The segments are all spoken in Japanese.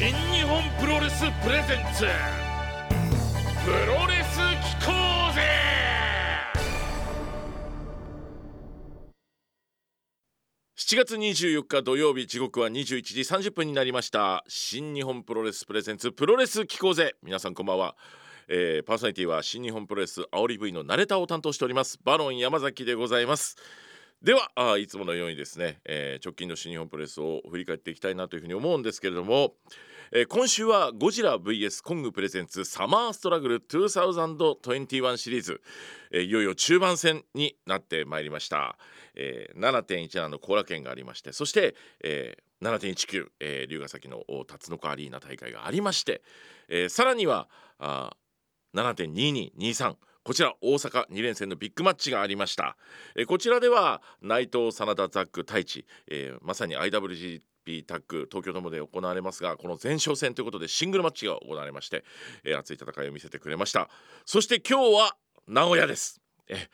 新日本プロレスプレゼンツ。プロレス機構ぜ！7月24日土曜日時刻は21時30分になりました。新日本プロレスプレゼンツプロレス機構ぜ！皆さんこんばんは。えー、パーソナリティは新日本プロレス煽り V のナレタを担当しております。バロン山崎でございます。ではあいつものようにですね、えー、直近の新日本プロレスを振り返っていきたいなというふうに思うんですけれども、えー、今週はゴジラ VS コングプレゼンツサマーストラグル2021シリーズ、えー、いよいよ中盤戦になってまいりました、えー、7.17の後楽園がありましてそして、えー、7.19、えー、龍ヶ崎の辰野アリーナ大会がありまして、えー、さらにはあ7.2223こちら大阪2連戦のビッグマッチがありました。えこちらでは内藤真田ザック太一、えー、まさに IWGP タッグ東京ドームで行われますがこの前哨戦ということでシングルマッチが行われまして、えー、熱い戦いを見せてくれました。そして今日は名古屋です。え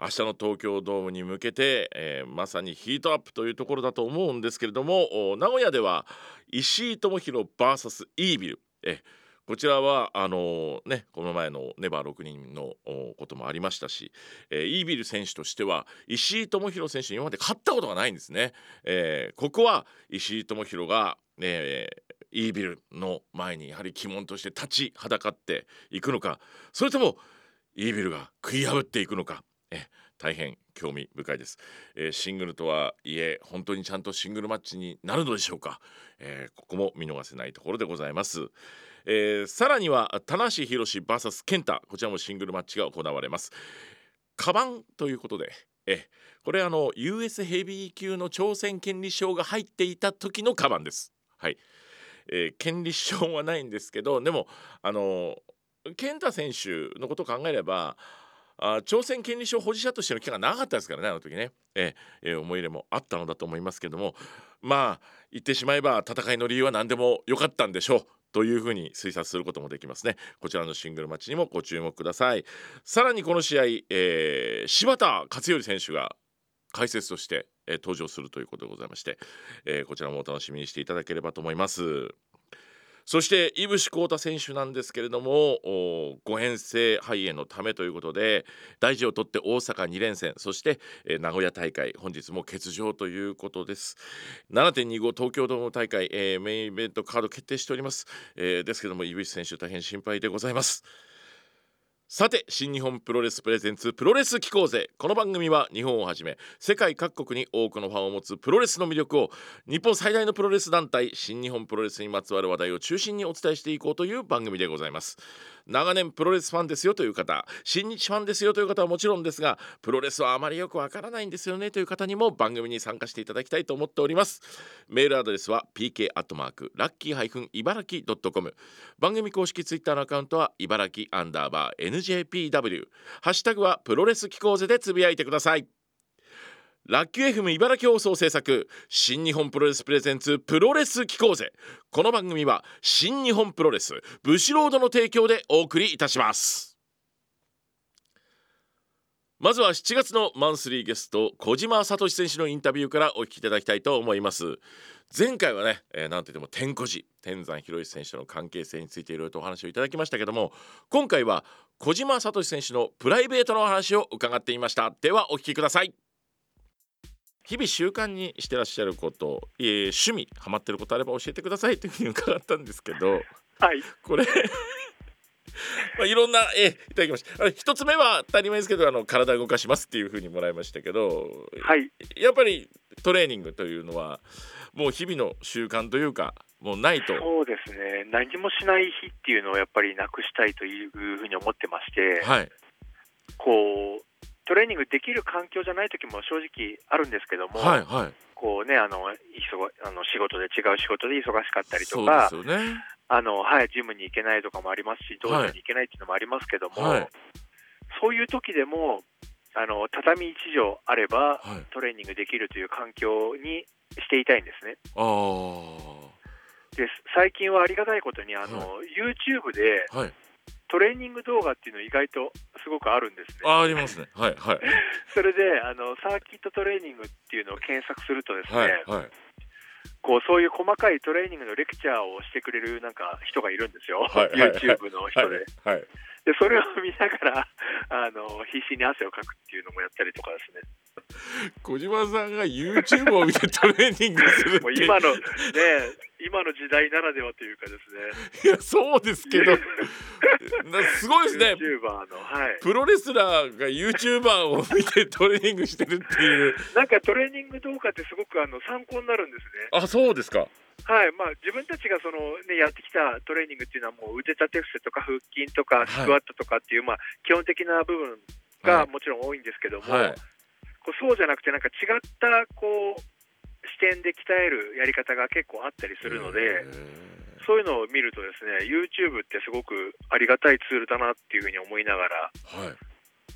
明日の東京ドームに向けて、えー、まさにヒートアップというところだと思うんですけれども名古屋では石井智弘 VS イービル。えーこちらはあのねこの前のネバー6人のこともありましたし、えー、イービル選手としては石井智弘選手に今まで勝ったことがないんですね。えー、ここは石井智弘が、えー、イービルの前にやはり鬼門として立ちはだかっていくのかそれともイービルが食い破っていくのか。え大変興味深いです、えー、シングルとはいえ本当にちゃんとシングルマッチになるのでしょうか、えー、ここも見逃せないところでございます、えー、さらには田無宏 VS 健太。こちらもシングルマッチが行われます。カバンということでえこれあの US ヘビー級の挑戦権利証が入っていた時のカバンです。はい、えー、権利証はないんですけどでもあの健太選手のことを考えればあ朝鮮権利書保持者としての期間が長かったですからねあの時ね、ええー、思い入れもあったのだと思いますけどもまあ言ってしまえば戦いの理由は何でも良かったんでしょう。というふうに推察することもできますね。こちらのシングルマッチにもご注目ください。さらにこの試合、えー、柴田勝頼選手が解説として、えー、登場するということでございまして、えー、こちらもお楽しみにしていただければと思います。そして井伏幸太選手なんですけれども誤嚥性肺炎のためということで大事を取って大阪2連戦そして、えー、名古屋大会本日も欠場ということです。7.25東京ドーム大会、えー、メインイベントカード決定しております、えー、ですけども井伏選手大変心配でございます。さて新日本プロレスプレゼンツプロレス機構ぜこの番組は日本をはじめ世界各国に多くのファンを持つプロレスの魅力を日本最大のプロレス団体新日本プロレスにまつわる話題を中心にお伝えしていこうという番組でございます。長年プロレスファンですよという方新日ファンですよという方はもちろんですがプロレスはあまりよくわからないんですよねという方にも番組に参加していただきたいと思っております。メールアドレスは pk アットマークラッキー茨城ドットコム。番組公式ツイッターのアカウントは茨城アンダーバー NJPW ハッシュタグはプロレス機構ぜでつぶやいてください。ラッキー FM 茨城放送制作新日本プロレスプレゼンツプロレス機構ぜ。この番組は新日本プロレスブシロードの提供でお送りいたします。まずは7月のマンスリーゲスト小島聡選手のインタビューからお聞きいただきたいと思います。前回はね、えー、なんといっても天小寺天山博之選手との関係性についていろいろとお話をいただきましたけども今回は小島聡選手のプライベートのお話を伺っていました。ではお聞きください。日々習慣にしてらっしゃること、えー、趣味ハマってることあれば教えてくださいというふうに伺ったんですけど、はい、これ まあ、いろんなえいただきました。一つ目は当たり前ですけどあの体動かしますっていうふうにもらいましたけど、はい、やっぱりトレーニングというのはもう日々の習慣というかもうないと。そうですね。何もしない日っていうのをやっぱりなくしたいというふうに思ってまして、はい、こうトレーニングできる環境じゃない時も正直あるんですけども、はいはい、こうねあのあの仕事で違う仕事で忙しかったりとか、ね、あのはい、ジムに行けないとかもありますし、道場に行けないっていうのもありますけども、はい、そういう時でもあの畳1畳あれば、トレーニングできるという環境にしていたいんですね。で最近はありがたいことにあの、YouTube で、トレーニング動画っていうの意外とすごくあるんですね。あありますね。はいはい。それであのサーキットトレーニングっていうのを検索するとですね、はいはい、こうそういう細かいトレーニングのレクチャーをしてくれるなんか人がいるんですよ、はい YouTube の人で。はいはいでそれを見ながらあの必死に汗をかくっていうのもやったりとかですね。小島さんが YouTube を見てトレーニングする今のね今の時代ならではというかですいやそうですけど。なすごいですね。はい。プロレスラーが YouTuber を見てトレーニングしてるっていう。なんかトレーニング動画ってすごくあの参考になるんですね。あそうですか。はい、まあ自分たちがそのねやってきたトレーニングっていうのはもう腕立て伏せとか腹筋とかスクワットとかっていう、まあ基本的な部分はい。がもちろん多いんですけども、はいこうそうじゃなくてなんか違ったこう視点で鍛えるやり方が結構あったりするので。そういうのを見るとですね、YouTube ってすごくありがたいツールだなっていうふうに思いながら、はい。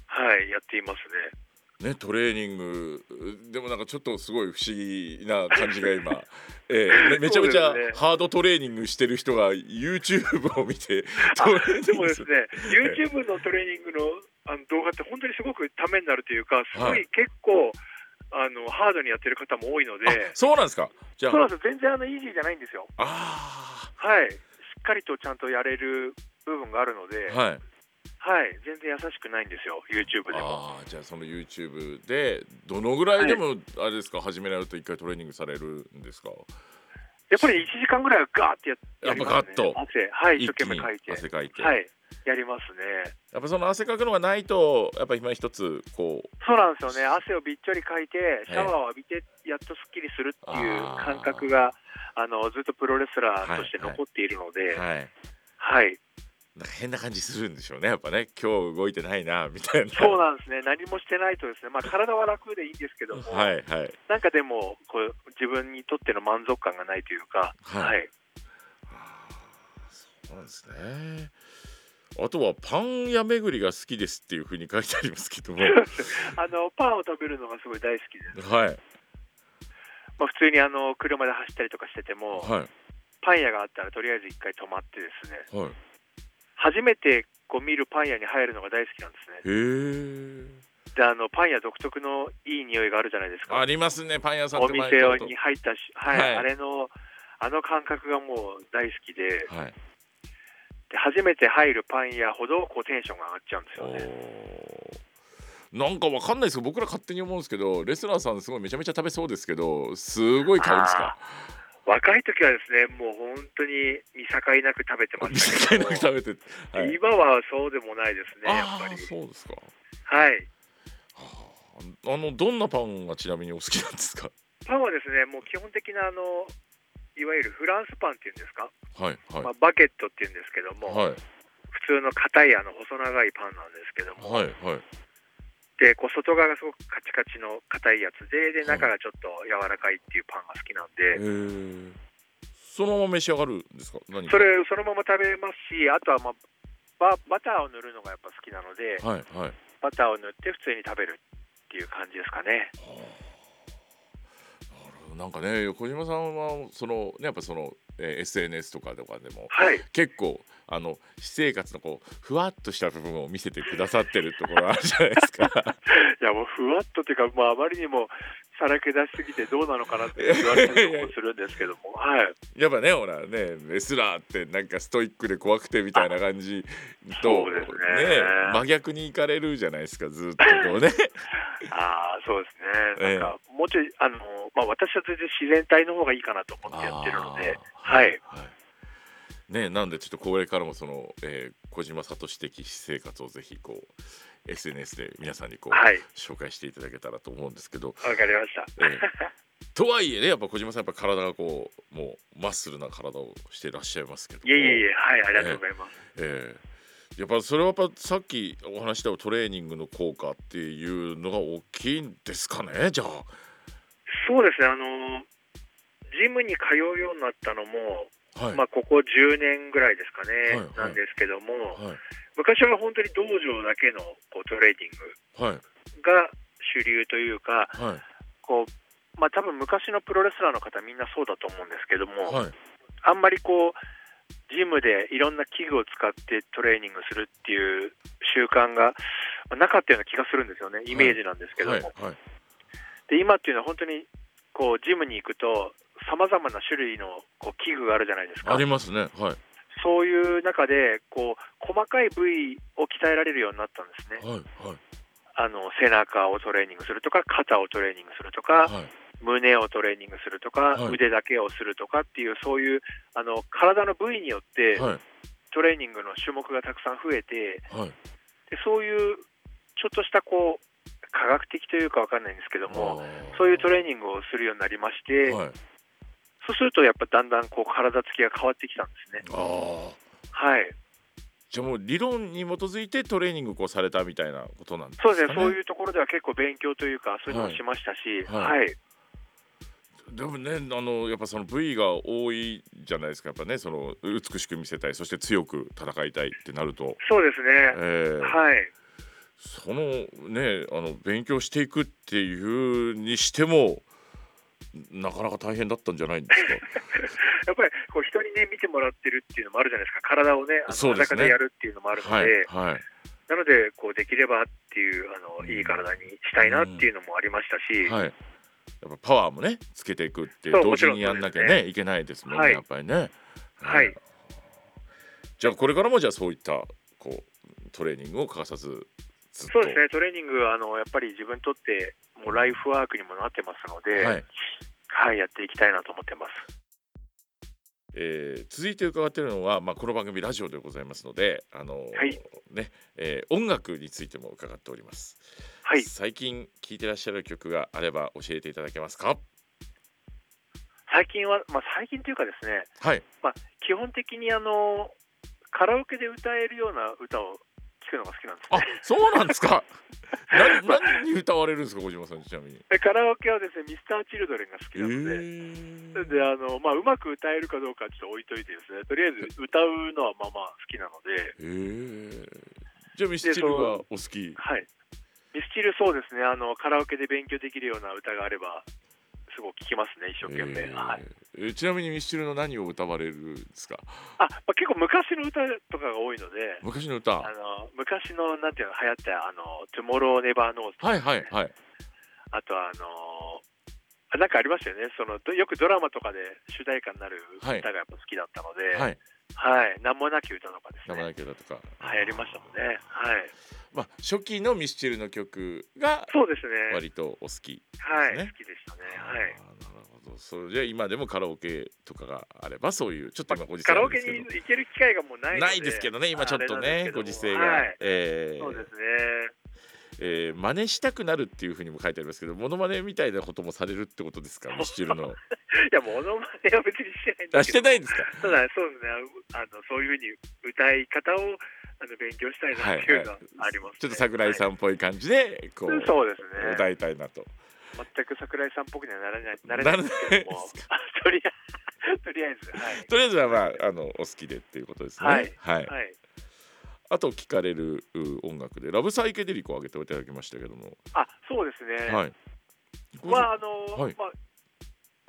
はい、やっていますね。ね、トレーニングでもなんかちょっとすごい不思議な感じが今、ええ。めめちゃめちゃハードトレーニングしてる人が YouTube を見てトレーニングでもですね、え YouTube のトレーニングのあの動画って本当にすごくためになるというか、すごはいい結構、あのハードにやってる方も多いので、あそうなんですか？じゃあ。そうなんですよ。全然あのイージーじゃないんですよ。あはい、しっかりとちゃんとやれる部分があるので、ーはい、はい。全然優しくないんですよ、YouTube でも。あーじゃあその YouTube でどのぐらいでもあれですか？始められると一回トレーニングされるんですか？やっぱり1時間ぐらいはガーってややっぱりますね。ガッと汗、はい、一生懸命かいて。汗かいて、はい、やりますね。やっぱその汗かくのがないとやっぱ今一つこうそうなんですよね、汗をびっちょりかいて、シャワーを浴びて、やっとすっきりするっていう感覚が、あのずっとプロレスラーとして残っているので、はい、はい。なんか変な感じするんでしょうね。やっぱね。今日動いてないなみたいな。そうなんですね、何もしてないとですね、まあ、体は楽でいいんですけども、はいはい。なんかでもこう、自分にとっての満足感がないというか、はい。はい、そうなんですねあとはパン屋巡りが好きですっていうふうに書いてありますけども。あのパンを食べるのがすごい大好きで。す。はい。まあ、普通にあの車で走ったりとかしてても、はい。パン屋があったらとりあえず一回止まってですね、はい。初めてこう見るパン屋に入るのが大好きなんですね。へえ。であのパン屋独特のいい匂いがあるじゃないですか。ありますねパン屋さんお店に入ったし、はいはい。あれのあの感覚がもう大好きで。はいで初めて入るパン屋ほどこうテンションが上がっちゃうんですおよね。ー。なんかわかんないですけど僕ら勝手に思うんですけどレスラーさんすごいめちゃめちゃ食べそうですけどすごい買うんですか？若い時はですねもう本当に見境なく食べてま見したけど。境なく食べて、はい、今はそうでもないですねやっぱり。そうですか。はい。あのどんなパンがちなみにお好きなんですか？パンはですねもう基本的なあのいわゆるフランスパンっていうんですか、はいはい。まあ、バゲットっていうんですけども、はい。普通の硬いあの細長いパンなんですけども、はいはい。でこう外側がすごくカチカチの硬いやつでで中がちょっと柔らかいっていうパンが好きなんへで、えそのまま召し上がるんですか？何か。それそのまま食べますしあとは、まあ、ババターを塗るのがやっぱ好きなのではいはい。バターを塗って普通に食べるっていう感じですかね。なんかね小島さんはそのねやっぱその、えー SNS とかとかでもはい。結構あの私生活のこうふわっとした部分を見せてくださってるところあるじゃないですか。いやもうふわっとというか、まあ、あまりにもさらけ出しすぎてどうなのかなって言われたりもするんですけども、はい、やっぱねほらねレスラーってなんかストイックで怖くてみたいな感じとそうですね。真逆に行かれるじゃないですかずっとこうね。ああそうですええね、なんか もうちょいあの、まあ、私は全然自然体の方がいいかなと思ってやってるので、あーはい、ねなんでちょっとこれからもその、えー小島聡的私生活をぜひこう SNS で皆さんにこう、はい、紹介していただけたらと思うんですけど、わかりました。ええとはいえねやっぱ小島さんやっぱ体がこうもうマッスルな体をしていらっしゃいますけども。いえいえいえ、はい、ありがとうございます。ええやっぱそれはやっぱさっきお話ししたトレーニングの効果っていうのが大きいんですかねじゃあそうですね、あのジムに通うようになったのも、はい、まあ、ここ10年ぐらいですかね、はいはい。なんですけども、はい。昔は本当に道場だけのこうトレーニングはい。が主流というか、はい。こうまあ多分昔のプロレスラーの方みんなそうだと思うんですけども、はい。あんまりこうジムでいろんな器具を使ってトレーニングするっていう習慣がまあなかったような気がするんですよね。イメージなんですけども、はいはいで今っていうのは本当にこうジムに行くとさまざまな種類のこう器具があるじゃないですか。ありますね。はい。そういう中でこう細かい部位を鍛えられるようになったんですね。はいはい。あの背中をトレーニングするとか肩をトレーニングするとか、はい。胸をトレーニングするとか、はい腕だけをするとかっていうそういうあの体の部位によってはい。トレーニングの種目がたくさん増えてはい。でそういうちょっとしたこう科学的というかわかんないんですけどもそういうトレーニングをするようになりまして、はい。そうするとやっぱだんだんこう体つきが変わってきたんですね。はい、じゃあもう理論に基づいてトレーニングこうされたみたいなことなんですかね。そうですね、そういうところでは結構勉強というか、そういうのをしましたし、ははいい、でもねあのやっぱその部位が多いじゃないですか。やっぱねその美しく見せたい。そして強く戦いたいってなると、そうですね、えー。はい、そのねあの勉強していくっていうにしてもなかなか大変だったんじゃないんですか？やっぱりこう人にね、見てもらってるっていうのもあるじゃないですか、体をね、裸でやるっていうのもあるので、はいはい。なので、こうできればっていうあの、いい体にしたいなっていうのもありましたし、はい。やっぱパワーもねつけていくってそう同時にやんなきゃもちろんね。いけないですもんね、はい。やっぱりね。はい。じゃあこれからもじゃあそういったこうトレーニングを欠かさずそうですね、トレーニングあの、やっぱり自分にとって、もうライフワークにもなってますので、ははいい、やっていきたいなと思ってます。えー続いて伺っているのは、まあ、この番組ラジオでございますので、あのーはい。ねえー音楽についても伺っております、はい、最近聴いてらっしゃる曲があれば教えていただけますか？最近は、まあ、最近というかですね、はい。まあ、基本的にあのカラオケで歌えるような歌を聴くのが好きなんですあね。そうなんですか？何何に歌われるんですか小島さんちなみに？でカラオケはですね、ミスターチルドレンが好きえなので、ー。であのまあ、うまく歌えるかどうかはちょっと置いといてですね、とりあえず歌うのはまあまあ好きなので、えー。じゃあミスチルがお好き。はい、ミスチルそうですね、あのカラオケで勉強できるような歌があれば、すごく聴きますね、一生懸命。えー。はい。えーちなみにミスチルの何を歌われるんですか？あまあ、結構昔の歌とかが多いので、昔の歌？あの昔のなんていうの流行ったあの「Tomorrow Never Knows」はいはいはい。あとあのあなんかありましたよね。そのどよくドラマとかで主題歌になる歌がやっぱ好きだったので、はいはい、名もなき歌とかです名前ね。だけだとか流行りましたもんね。はい。まあ、初期のミスチルの曲がそうですね。割とお好き。はい、ね好きでしたね。はい。なるほど。それじゃあ今でもカラオケとかがあればそういうちょっと今ご時世カラオケに行ける機会がもうない。ないですけどね今ちょっとねご時世が、はい。えーそうですね。えー真似したくなるっていうふうにも書いてありますけどモノマネみたいなこともされるってことですか？ミスチルの。いや、モノマネは別にしてないんですしてないんですか？ただ、そうですね。あの、そういうふうに歌い方を。あの、勉強したいなっていうのはあります、ねちょっと桜井さんっぽい感じでこう、そうですね。歌いたいなと。全く桜井さんっぽくにはならない、なならないいですけども。とりあえず、とりあえず、はい。とりあえずはまああのお好きでっていうことですね。はいはい。はい。あと聴かれるう音楽でラブサイケデリコを挙げていただきましたけども、あ、そうですね。はい。まあ、あの、はいまあ。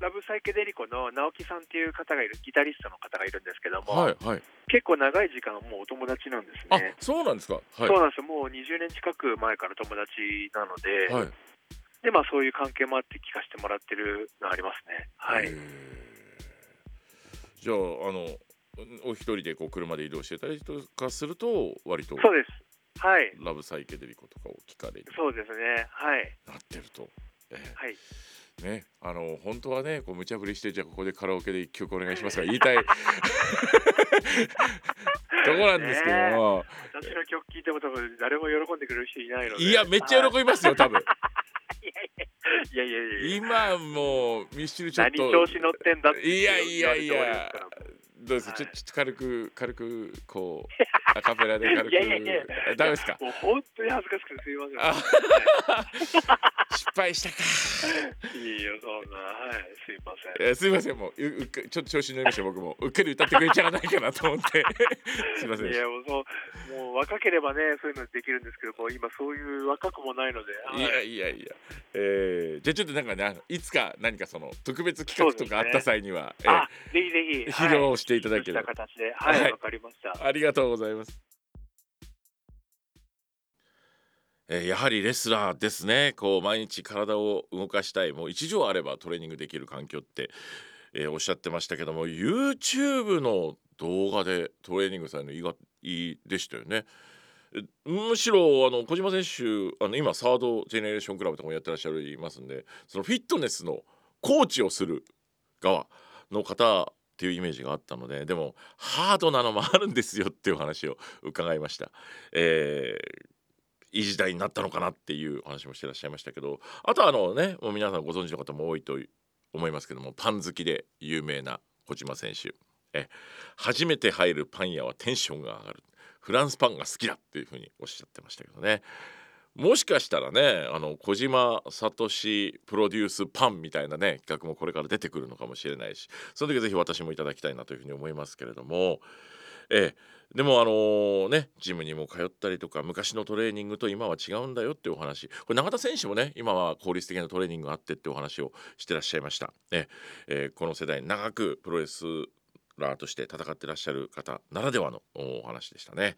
ラブサイケデリコの直樹さんっていう方がいるギタリストの方がいるんですけども、はいはい。結構長い時間もうお友達なんですあね。そうなんですか。はい。そうなんですよもう20年近く前から友達なので、はい。でまあ、そういう関係もあって聞かせてもらってるのありますね。はい、じゃああのお一人でこう車で移動してたりとかすると割とそうです。はい、ラブサイケデリコとかを聞かれるそうですね。はい、なってると。えはい。ーね、あの本当はねこう無茶ぶりしてじゃあここでカラオケで一曲お願いしますから言いたい。とこなんですけども、私の曲聴いても多分誰も喜んでくれる人いないので。いやめっちゃはい喜びますよ多分。いやいやいやいや。今もうミスチルちょっ何と調子乗ってんだいやいやいや。どうです？はいちょっと軽く軽くこうアカペラで軽く。いやいやいや。あダメですか？もう本当に恥ずかしくてすいません。失敗したか、い、いいよ、そんな、はい、すいません。えーすいません。もううちょっと調子に乗りました僕も。うっかり歌ってくれちゃわないかなと思って。すいませんいやもうそうもう若ければねそういうのできるんですけどもう今そういう若くもないので、たい。やいやいや、えー、じゃあちょっとなんかねいつか何かその特別企画とかあった際には、えーあぜひぜひ。披露していただければ。はいはい。わ、はいかりました。ありがとうございます。えやはりレスラーですねこう毎日体を動かしたいもう一畳あればトレーニングできる環境ってえー、おっしゃってましたけども YouTube の動画でトレーニングされるの意外でしたよね。むしろあの小島選手あの今サードジェネレーションクラブとかもやってらっしゃいますんでそのフィットネスのコーチをする側の方っていうイメージがあったのででもハードなのもあるんですよっていう話を伺いました。えーいい時代になったのかなっていう話もしてらっしゃいましたけどあとはあのねもう皆さんご存知の方も多いと思いますけどもパン好きで有名な小島選手。え初めて入るパン屋はテンションが上がる。フランスパンが好きだっていうふうにおっしゃってましたけどね。もしかしたらねあの小島聡プロデュースパンみたいなね企画もこれから出てくるのかもしれないしその時ぜひ私もいただきたいなというふうに思いますけれどもえでもあの、ねジムにも通ったりとか昔のトレーニングと今は違うんだよっていうお話これ永田選手もね今は効率的なトレーニングがあってってお話をしてらっしゃいました。ねえー、この世代長くプロレスラーとして戦ってらっしゃる方ならではのお話でしたね。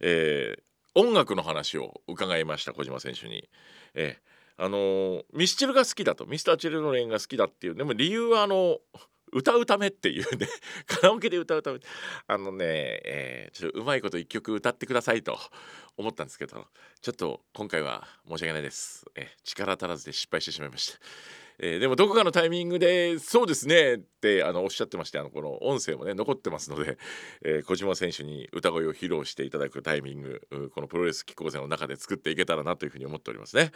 えー、音楽の話を伺いました小島選手に。えー、あの、ミスチルが好きだとミスターチルドレンが好きだっていうでも理由はあの歌うためっていうね カラオケで歌うためあのね、えー、ちょっとうまいこと一曲歌ってくださいと思ったんですけどちょっと今回は申し訳ないです、え力足らずで失敗してしまいました。えー、でもどこかのタイミングでそうですねってあのおっしゃってましてあのこの音声もね残ってますので、えー、小島選手に歌声を披露していただくタイミングこのプロレス機構戦の中で作っていけたらなというふうに思っておりますね。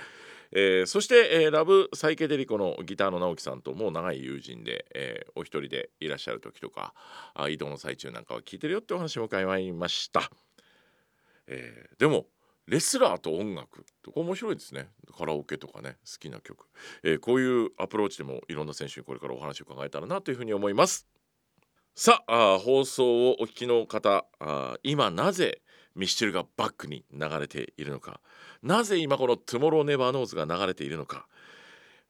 えー、そして、えー、ラブサイケデリコのギターの直樹さんともう長い友人で、え、お一人でいらっしゃる時とかあ移動の最中なんかは聞いてるよってお話も伺いました。え、でもレスラーと音楽とか面白いですね。カラオケとかね好きな曲、えー、こういうアプローチでもいろんな選手にこれからお話を伺えたらなというふうに思います。さあ放送をお聞きの方あ今なぜミスチルがバックに流れているのか。なぜ今この「トゥモローネバーノーズ」が流れているのか。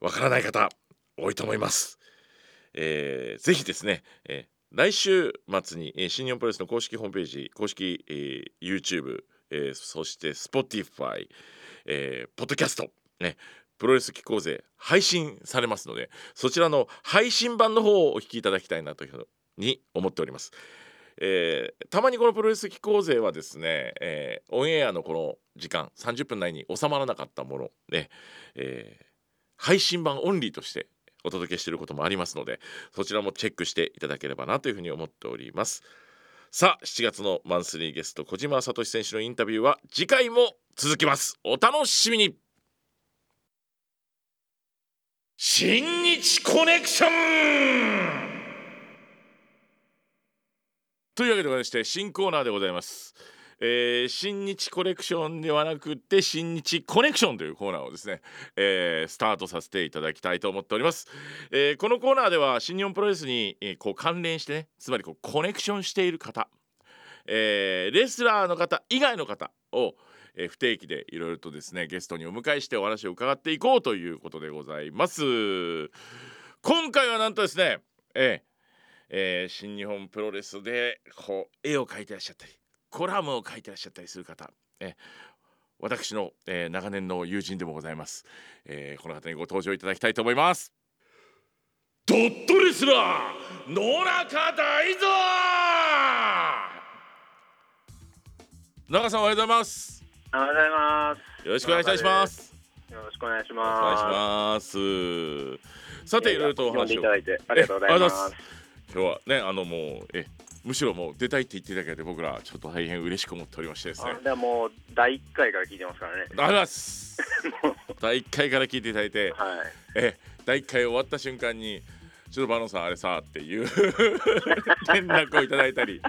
わからない方多いと思います、えー、ぜひですね、えー、来週末に、えー、新日本プロレスの公式ホームページ公式、えー、YouTube えー、そして Spotify、えー、ポッドキャスト、ね、プロレス機構勢配信されますのでそちらの配信版の方をお聞きいただきたいなというふうに思っております。えー、たまにこのプロレス機構勢はですね、えー、オンエアのこの時間30分内に収まらなかったもので、えー、配信版オンリーとしてお届けしていることもありますのでそちらもチェックしていただければなというふうに思っております。さあ7月のマンスリーゲスト小島聡選手のインタビューは次回も続きます。お楽しみに。新日コネクション。というわけでございまして新コーナーでございます。えー、新日コレクションではなくて新日コネクションというコーナーをですね、えー、スタートさせていただきたいと思っております、えー、このコーナーでは新日本プロレスに、えー、こう関連してねつまりこうコネクションしている方、えー、レスラーの方以外の方をえー、不定期でいろいろとですねゲストにお迎えしてお話を伺っていこうということでございます。今回はなんとですね、えーえー、新日本プロレスでこう絵を描いてらっしゃったりコラムを書いてらっしゃったりする方え私の、えー、長年の友人でもございます、えー、この方にご登場いただきたいと思います。ドットレスラー野中大蔵!長さんおはようございます。おはようございます。よろしくお願いいたします。よろしくお願いします。お願いします。さていろいろとお話を。いただいてありがとうございます。今日はねあのもうえむしろもう出たいって言っていただけで僕らちょっと大変嬉しく思っておりましてですね。でもう第1回から聞いてますからね。あらす。第1回から聞いていただいて、はい、え第1回終わった瞬間にちょっとバノさんあれさっていう 連絡をいただいたり、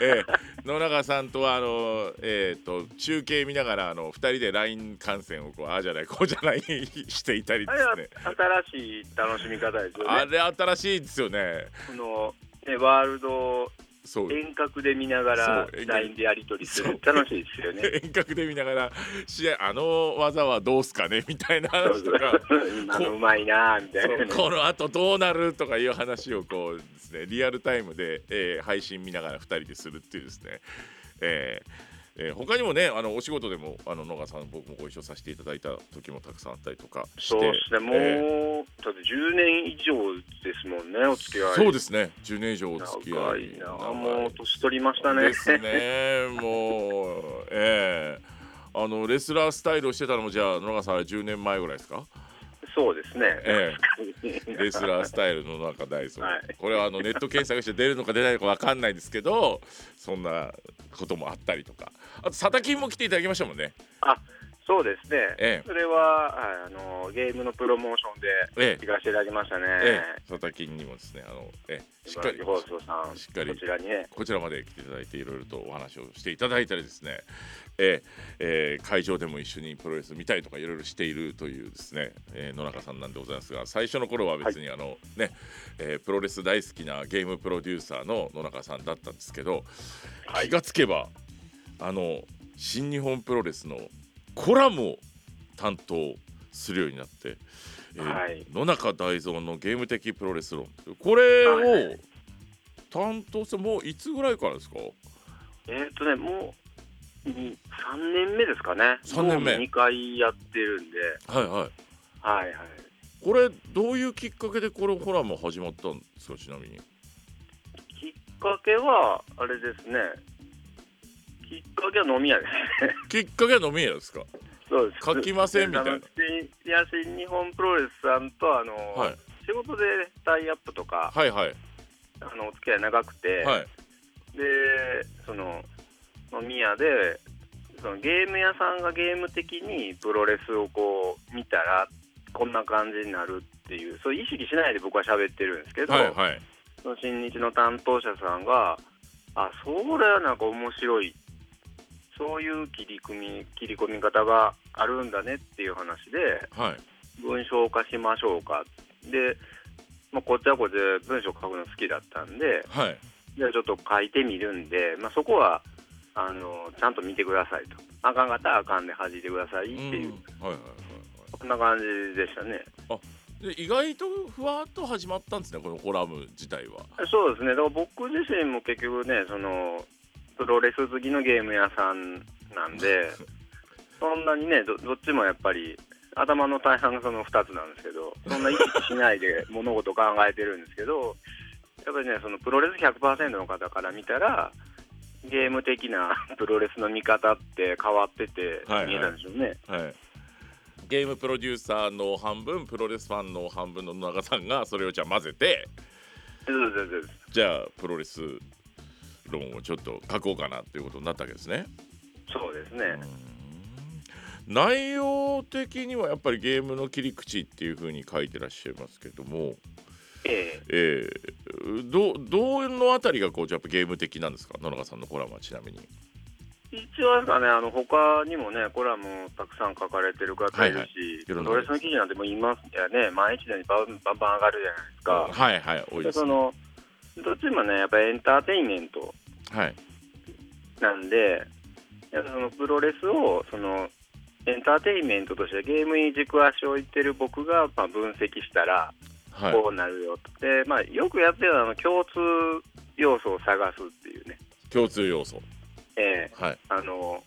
えー、野永さんとはあの、えーと、中継見ながらあの2人で LINE 観戦をこうああじゃないこうじゃないしていたりですね。新しい楽しみ方ですよね。あれ新しいですよね。このねワールド遠隔で見ながら LINE でやり取りする。楽しいですよね。遠隔で見ながら試合あの技はどうすかね？みたいな話とか。今のうまいなみたいな。こ のあとどうなるとかいう話をこうですねリアルタイムで、えー、配信見ながら2人でするっていうですね、えーえー、他にもねあのお仕事でもあの野川さん僕もご一緒させていただいた時もたくさんあったりとかそうですね。もう、えー、だって10年以上ですもんねお付き合い。そうですね。10年以上お付き合い。長もう年取りましたね。ですね。もうええ。ー、あのレスラースタイルをしてたのもじゃあ野川さんは10年前ぐらいですか？そうですね、ええ、レスラースタイルの中大好き、はい、これはあのネット検索して出るのか出ないのか分かんないですけどそんなこともあったりとかあと佐田金も来ていただきましたもんね。あそうですね、ええ、それはあのゲームのプロモーションで行かせていただきましたね、ええ、佐田金にもですねあの、ええ、しっかり放送さんしっかりこちらにね。こちらまで来ていただいていろいろとお話をしていただいたりですね、ええ会場でも一緒にプロレス見たいとかいろいろしているというですね、えー、野中さんなんでございますが最初の頃は別にあの、はい、ね、えー、プロレス大好きなゲームプロデューサーの野中さんだったんですけど、はい、気がつけばあの新日本プロレスのコラムを担当するようになって、えーはい、野中大蔵のゲーム的プロレス論。これを担当してもういつぐらいからですか？えっ、とねもう3年目ですかね。3年目。2回やってるんで。はいはい。はいはい。これどういうきっかけでこれホラーも始まったんですか？ちなみに。きっかけはあれですねきっかけは飲み屋ですきっかけは飲み屋ですか？そうです。書きませんみたいな。いや新日本プロレスさんとあの、はい、仕事でタイアップとか、はいはい、あのお付き合い長くて、はい、でその飲み屋でそのゲーム屋さんがゲーム的にプロレスをこう見たらこんな感じになるっていうそう意識しないで僕は喋ってるんですけど、はいはい、その新日の担当者さんがあそれはなんか面白いそういう切り組み切り込み方があるんだねっていう話で、はい、文章化しましょうか。で、まあ、こっちはこっちで文章書くの好きだったんで、はい、じゃあちょっと書いてみるんで、まあ、そこはあのちゃんと見てくださいと。あかんかったらあかんで弾いてくださいっていう、はいはいはいはい、こんな感じでしたね。あで意外とふわっと始まったんですね、このコラム自体は。そうですね、だから僕自身も結局ね、そのプロレス好きのゲーム屋さんなんで、そんなにねど、どっちもやっぱり、頭の大半がその2つなんですけど、そんな意識しないで 物事を考えてるんですけど、やっぱりね、そのプロレス100%の方から見たら、ゲーム的な プロレスの見方って変わってて見えたんでしょうね。はい、はいゲームプロデューサーの半分プロレスファンの半分の野中さんがそれをじゃあ混ぜてじゃあプロレス論をちょっと書こうかなっていうことになったわけですね。そうですね。内容的にはやっぱりゲームの切り口っていうふうに書いてらっしゃいますけども、ええ。えー、どどのあたりがこうやっぱゲーム的なんですか？野中さんのコラムはちなみに。一応ですかね、あの他にもね、コラムたくさん書かれてる方いるし、プロレスの記事なんてもいますやね、毎日のようにバンバンバン上がるじゃないですか。はいはい、多いです、ね、そのどっちもね、やっぱエンターテインメントなんで、はい、そのプロレスをそのエンターテインメントとしてゲームに軸足を置いてる僕がまあ分析したら、こうなるよと、でまあ、よくやってるのは共通要素を探すっていうね。共通要素。えー、はい、あの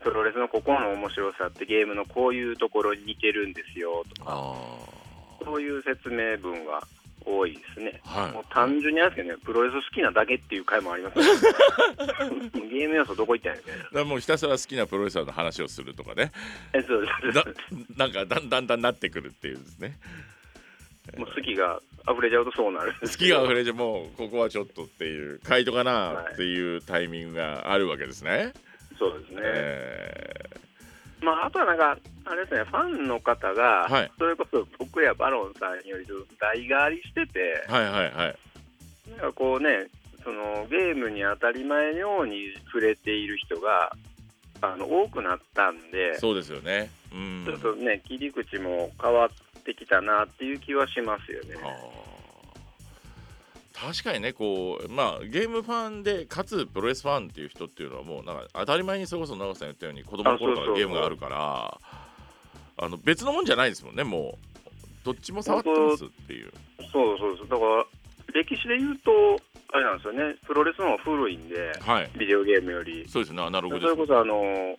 プロレスのここの面白さってゲームのこういうところに似てるんですよとかそういう説明文が多いですね、はい、もう単純にあるんですけどね、プロレス好きなだけっていう回もあります、ね、ゲーム要素どこ行ったんやねだもうひたすら好きなプロレスラーの話をするとかね、えそうですなんかだんだんだんなってくるっていうですね。もう好きが溢れちゃうとそうなる。好きが溢れちゃうもうここはちょっとっていう書いとかなっていうタイミングがあるわけですね。はい、そうですね、えー、まあ、あとはなんかあれですねファンの方が、はい、それこそ僕やバロンさんより代替わりしてて、はいはいはい、なんかこうねそのゲームに当たり前のように触れている人があの多くなったんでそうですよね、うん、ちょっとね切り口も変わってきたなっていう気はしますよね。確かにねこうまあゲームファンでかつプロレスファンっていう人っていうのはもうなんか当たり前にそれこそ長さん言ったように子供の頃からゲームがあるからあの別のもんじゃないですもんねもう。どっちも触ってますっていう。そうそうそう。だから歴史で言うとあれなんですよね。プロレスの古いんで、はい、ビデオゲームより。そうですねアナログそれこそあのね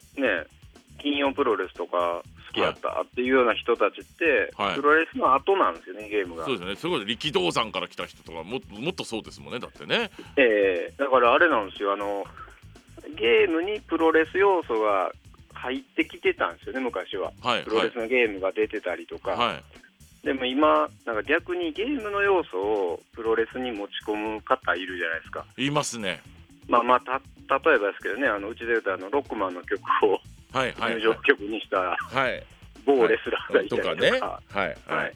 金曜プロレスとか好きやったっていうような人たちって、はい、プロレスの後なんですよねゲームが。そうですね。力道山から来た人とかももっとそうですもんねだってね。ええ。ー、だからあれなんですよ。あのゲームにプロレス要素が入ってきてたんですよね昔は、はい、プロレスのゲームが出てたりとか、はい、でも今なんか逆にゲームの要素をプロレスに持ち込む方いるじゃないですか。いますね。まあまあた例えばですけどねあのうちで言うとあのロックマンの曲を入場曲にした某レスラーがいたりとか,、はい。はいはい。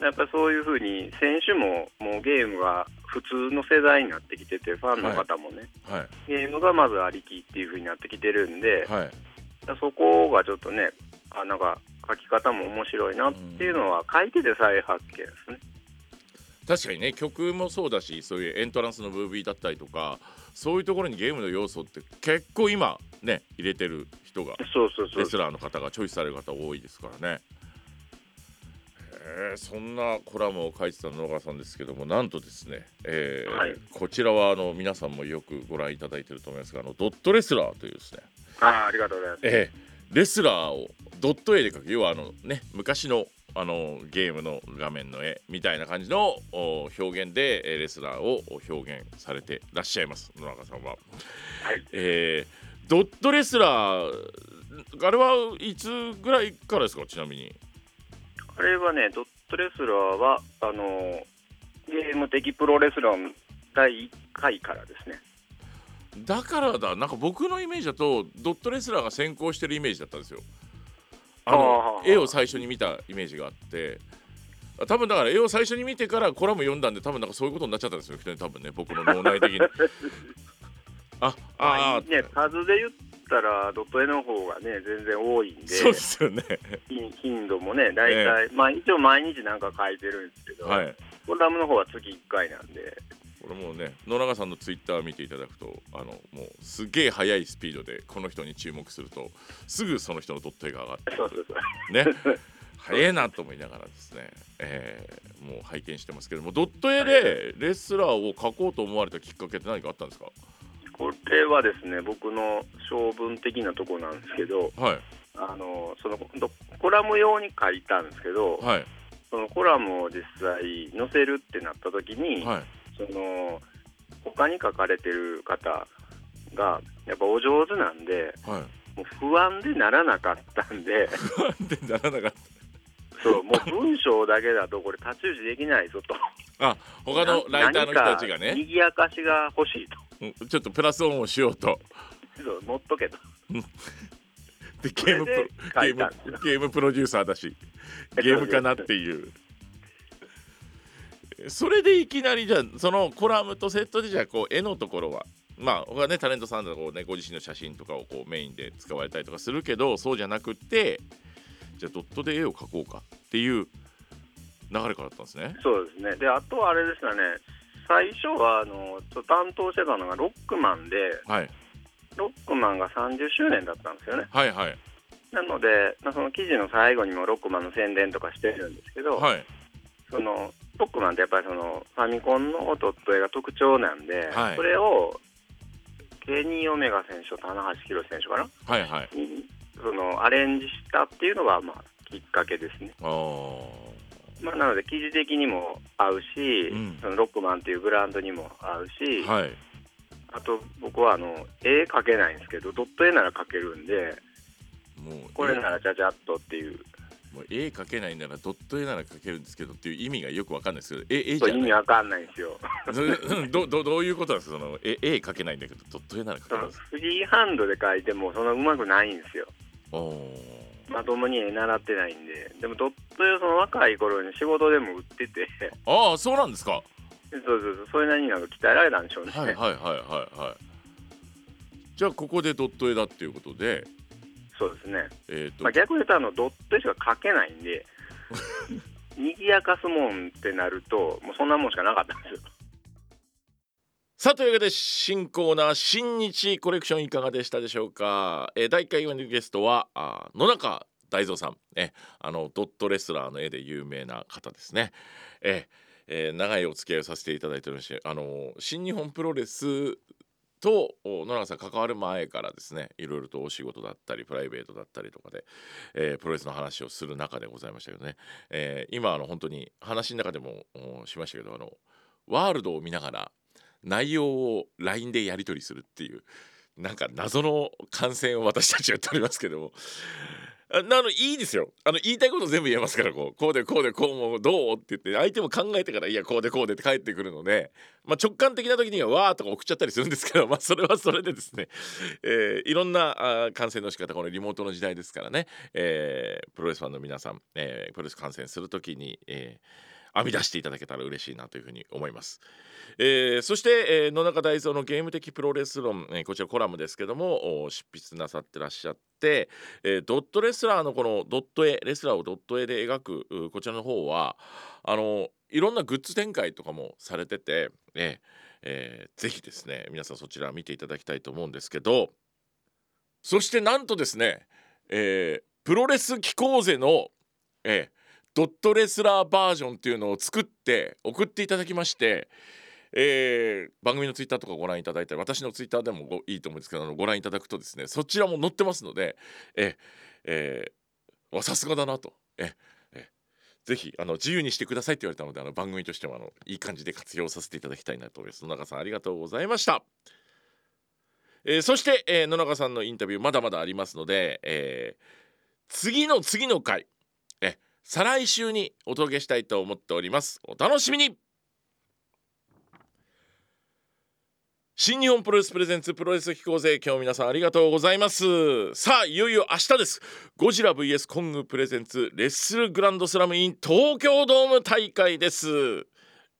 やっぱりそういうふうに選手ももうゲームが普通の世代になってきててファンの方もね、はい。はい、ゲームがまずありきっていうふうになってきてるんで、はい、そこがちょっとねあなんか書き方も面白いなっていうのは書いてて再発見ですね。確かにね曲もそうだしそういうエントランスのムービーだったりとかそういうところにゲームの要素って結構今ね入れてる人がレスラーの方がチョイスされる方多いですからね。えー、そんなコラムを書いてた野川さんですけどもなんとですね、えーはい、こちらはあの皆さんもよくご覧いただいてると思いますがあのドットレスラーというですね。あありがとうございます、えー、レスラーをドット絵で描く要はあのね昔のあのゲームの画面の絵みたいな感じの表現でレスラーを表現されてらっしゃいます野中さんは。はい。えー、ドットレスラーあれはいつぐらいからですか？ちなみに。あれはねドットレスラーはあのゲーム的プロレスラー第1回からですね。だからだなんか僕のイメージだとドットレスラーが先行してるイメージだったんですよ。あの絵を最初に見たイメージがあって多分だから絵を最初に見てからコラム読んだんで多分なんかそういうことになっちゃったんですよ多分ね僕の脳内的に あああね。数で言ったらドット絵の方がね全然多いんで。そうですよね。頻度もね大体、まあ一応毎日なんか書いてるんですけど、はい、コラムの方は月1回なんで。これもうね野永さんのツイッター見ていただくとあのもうすげえ速いスピードでこの人に注目するとすぐその人のドット絵が上がってくる。ね。早いなと思いながらですね、えー、もう拝見してますけどもドット絵でレスラーを描こうと思われたきっかけって何かあったんですか？これはですね僕の性分的なとこなんですけど、はい、あのそのコラム用に書いたんですけど、はい、そのコラムを実際載せるってなった時に、はい。その他に書かれてる方がやっぱお上手なんで、はい、もう不安でならなかったんで。不安でならなかったそうもう文章だけだとこれ太刀打ちできないぞと。あ他のライターの人たちがね。賑やかしが欲しいと、ちょっとプラスオンをしようと。そう持っとけと。でゲームプロゲームゲームプロデューサーだしゲームかなっていう。それでいきなりじゃあそのコラムとセットでじゃあこう絵のところはまあ他ねタレントさんだとこう、ね、ご自身の写真とかをこうメインで使われたりとかするけどそうじゃなくってじゃあドットで絵を描こうかっていう流れからだったんですね。そうですね。であとはあれですよね。最初はあの担当してたのがロックマンで、はい、ロックマンが30周年だったんですよね。はいはい、なので、まあ、その記事の最後にもロックマンの宣伝とかしてるんですけど、はい、そのポックマンってやっぱりそのファミコンのドット絵が特徴なんで、はい、それをケニー・オメガ選手と棚橋宏選手かな、はいはい、そのアレンジしたっていうのがまあきっかけですね。まあ、なので記事的にも合うし、うん、そのロックマンっていうブランドにも合うし、はい、あと僕はあの絵描けないんですけどドット絵なら描けるんでもうこれならちゃちゃっとっていうもう絵描けないならドット絵なら描けるんですけどっていう意味がよくわかんないですけど絵絵じゃ意味わかんないですよ。どどどういうことなんですか？その絵絵描けないんだけどドット絵なら描けるんですフリーハンドで描いてもそんなうまくないんですよ。まともに絵習ってないんで。でもドット絵その若い頃に仕事でも売ってて。ああそうなんですか？そうそうそう。それなりになんか鍛えられたんでしょうね。はいはいはいはいはい。じゃあここでドット絵だっていうことでそうですね、えーとまあ、逆に言うとあのドットしか書けないんで にぎやかすもんってなるともうそんなもんしかなかったんですよ。さあというわけで新コーナー新日コレクションいかがでしたでしょうか、えー、第1回のゲストはあ野中大蔵さん、ね、あのドットレスラーの絵で有名な方ですね。えーえー、長いお付き合いをさせていただいておりましてあの新日本プロレスと野中さん関わる前からですねいろいろとお仕事だったりプライベートだったりとかで、えー、プロレスの話をする中でございましたけどね、えー、今あの本当に話の中でもしましたけどあのワールドを見ながら内容を LINE でやり取りするっていうなんか謎の感染を私たちはやっておりますけども。あのいいですよ。あの言いたいこと全部言えますからこう。こうでこうでこうもどうって言って相手も考えてからいやこうでこうでって帰ってくるので、まあ、直感的な時にはわーとか送っちゃったりするんですけど、まあ、それはそれでですね、えー、いろんなあ感染の仕方このリモートの時代ですからね、えー、プロレスファンの皆さん、えー、プロレス観戦する時に、えー、編み出していただけたら嬉しいなというふうに思います。えー、そして、えー、野中大蔵のゲーム的プロレス論、えー、こちらコラムですけども執筆なさってらっしゃって、えー、ドットレスラーのこのドット絵レスラーをドット絵で描くこちらの方はあのいろんなグッズ展開とかもされてて、ええー、ぜひですね皆さんそちら見ていただきたいと思うんですけどそしてなんとですね、えー、プロレス機構ぜの、えー、ドットレスラーバージョンっていうのを作って送っていただきましてえー、番組のツイッターとかご覧いただいたり私のツイッターでもいいと思うんですけどご覧いただくとですねそちらも載ってますのでええー、さすがだなと。ええぜひあの自由にしてくださいって言われたのであの番組としてもあのいい感じで活用させていただきたいなと思います。野中さんありがとうございました、えー、そして、えー、野中さんのインタビューまだまだありますので、えー、次の次の回え再来週にお届けしたいと思っております。お楽しみに。新日本プロレスプレゼンツプロレス機構勢今日皆さんありがとうございます。さあいよいよ明日です。ゴジラ VS コング presents Wrestle Grand Slam in 東京ドーム大会です、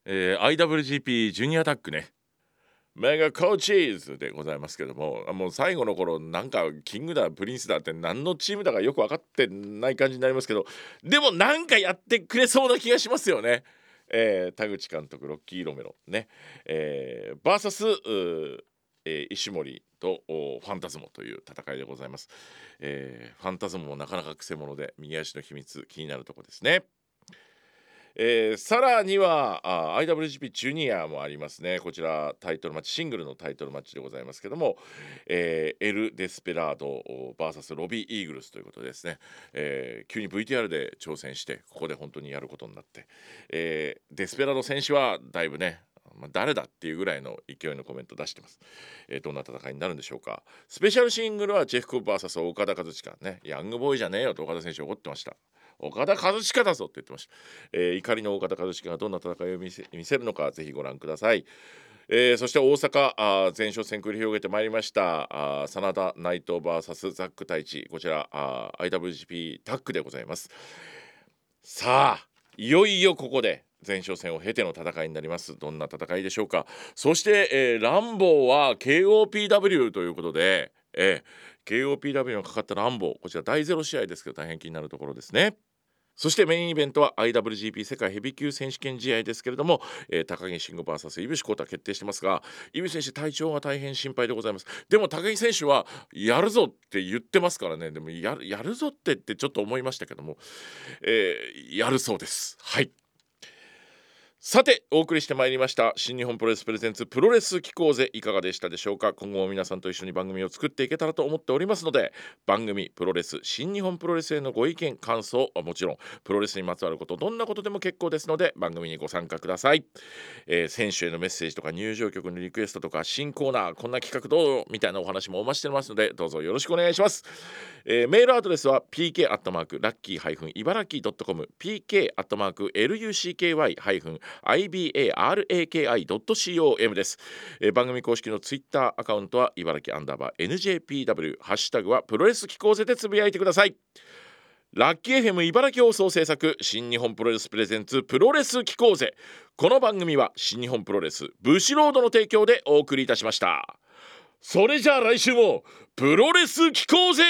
えー、IWGP ジュニアタッグね。メガコーチーズでございますけどももう最後の頃なんかキングだプリンスだって何のチームだかよく分かってない感じになりますけどでもなんかやってくれそうな気がしますよね。えー、田口監督ロッキー・ロメロね、えー、 versusえー、石森とファンタズモという戦いでございます、えー、ファンタズモもなかなかくせ者で右足の秘密気になるとこですね。えー、さらにはあ IWGP ジュニアもありますね。こちらタイトルマッチシングルのタイトルマッチでございますけども、えー、エル・デスペラード VS ロビー・イーグルスということでですね、えー、急に VTR で挑戦してここで本当にやることになって、えー、デスペラード選手はだいぶねまあ、誰だっていうぐらいの勢いのコメント出してます、えー、どんな戦いになるんでしょうか。スペシャルシングルはジェフコブ VS 岡田和親。ねヤングボーイじゃねえよと岡田選手怒ってました。岡田和親だぞって言ってました、えー、怒りの岡田和親がどんな戦いを見せ見せるのかぜひご覧ください。えー、そして大阪あ前哨戦繰り広げてまいりましたあ真田内藤 VS ザック太一。こちらあ IWGP タッグでございます。さあいよいよここで前哨戦を経ての戦いになります。どんな戦いでしょうか。そして、えー、ランボーは KOPW ということで、えー、KOPW のかかったランボーこちら第0試合ですけど大変気になるところですね。そしてメインイベントは IWGP 世界ヘビー級選手権試合ですけれども、えー、高木慎吾 VS 井口浩太決定してますが井口選手体調が大変心配でございます。でも高木選手はやるぞって言ってますからね。でもやるやるぞってってちょっと思いましたけども、えー、やるそうです。はい。さてお送りしてまいりました新日本プロレスプレゼンツプロレス機構ぜいかがでしたでしょうか？今後も皆さんと一緒に番組を作っていけたらと思っておりますので番組プロレス新日本プロレスへのご意見感想はもちろんプロレスにまつわることどんなことでも結構ですので番組にご参加ください、えー、選手へのメッセージとか入場曲のリクエストとか新コーナーこんな企画どう？みたいなお話もお待ちしてますのでどうぞよろしくお願いします、えー、メールアドレスは pk アットマークラッキー茨城 .com pk アットマーク lucky- ibaraki.com です、えー、番組公式のツイッターアカウントは茨城アンダーバー NJPW ハッシュタグはプロレス機構ぜでつぶやいてください。ラッキー FM 茨城放送制作新日本プロレスプレゼンツプロレス機構ぜ。この番組は新日本プロレスブシロードの提供でお送りいたしました。それじゃあ来週もプロレス機構ぜ。